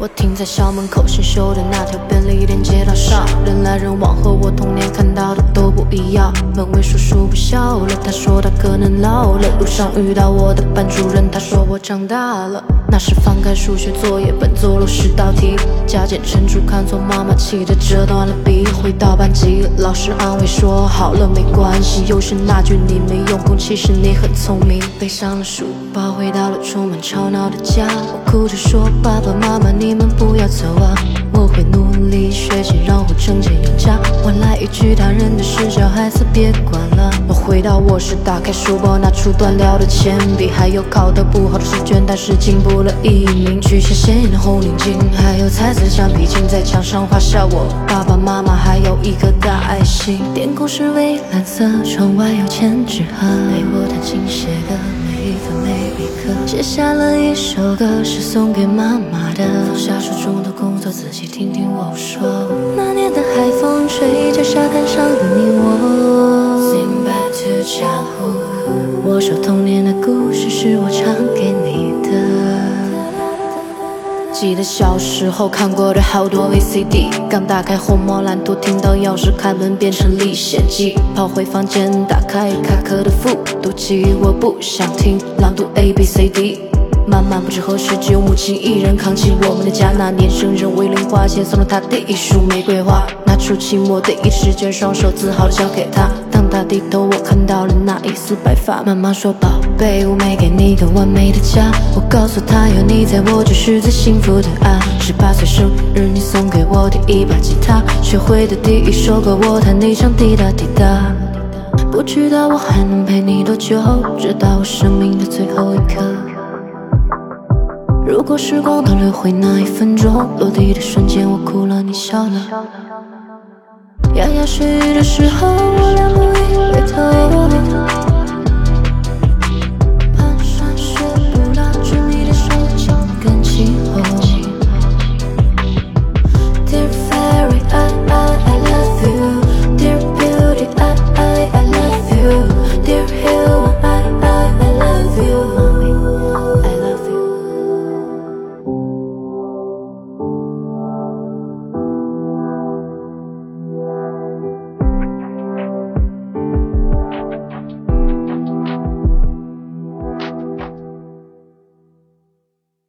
我停在校门口新修的那条便利店街道上，人来人往，和我童年看到的都不一样。门卫叔叔不笑了，他说他可能老了。路上遇到我的班主任，他说我长大了。那时翻开数学作业本，做了十道题，加减乘除看错，妈妈气得折断了笔。回到班级，老师安慰说好了没关系。又是那句你没用功，其实你很聪明。背上了书包，回到了充满吵闹的家，我哭着说爸爸妈妈你。你们不要走啊！我会努力学习，然后成绩有加。换来一句大人的事，小孩子别管了。我回到卧室，打开书包，拿出断掉的铅笔，还有考得不好的试卷，但是进步了一名。取下鲜艳的红领巾，还有彩色橡皮筋，在墙上画下我爸爸妈妈，还有一颗大爱心。天空是蔚蓝色，窗外有千纸鹤，陪我弹琴写歌，每一分每。写下了一首歌，是送给妈妈的。放下手中的工作，仔细听听我说。那年的海风吹着沙滩上的你我。Back to。我说童年的故记得小时候看过的好多 VCD，刚打开红魔蓝图，听到钥匙开门变成历险记，跑回房间打开卡壳的复读机，我不想听朗读 A B C D。妈妈不知何时，只有母亲一人扛起我们的家。那年生日，为零花钱送了她第一束玫瑰花，拿出期末的一试卷，双手自豪地交给她。当她低头，我看到了那一丝白发。妈妈说：“宝贝，我没给你个完美的家。”我告诉她：“有你在我就是最幸福的啊。”十八岁生日，你送给我第一把吉他，学会的第一首歌，我弹你唱滴答滴答。不知道我还能陪你多久，直到我生命的最后一刻。如果时光倒流回那一分钟，落地的瞬间，我哭了，你笑了。牙牙学语的时候，我俩不一回头。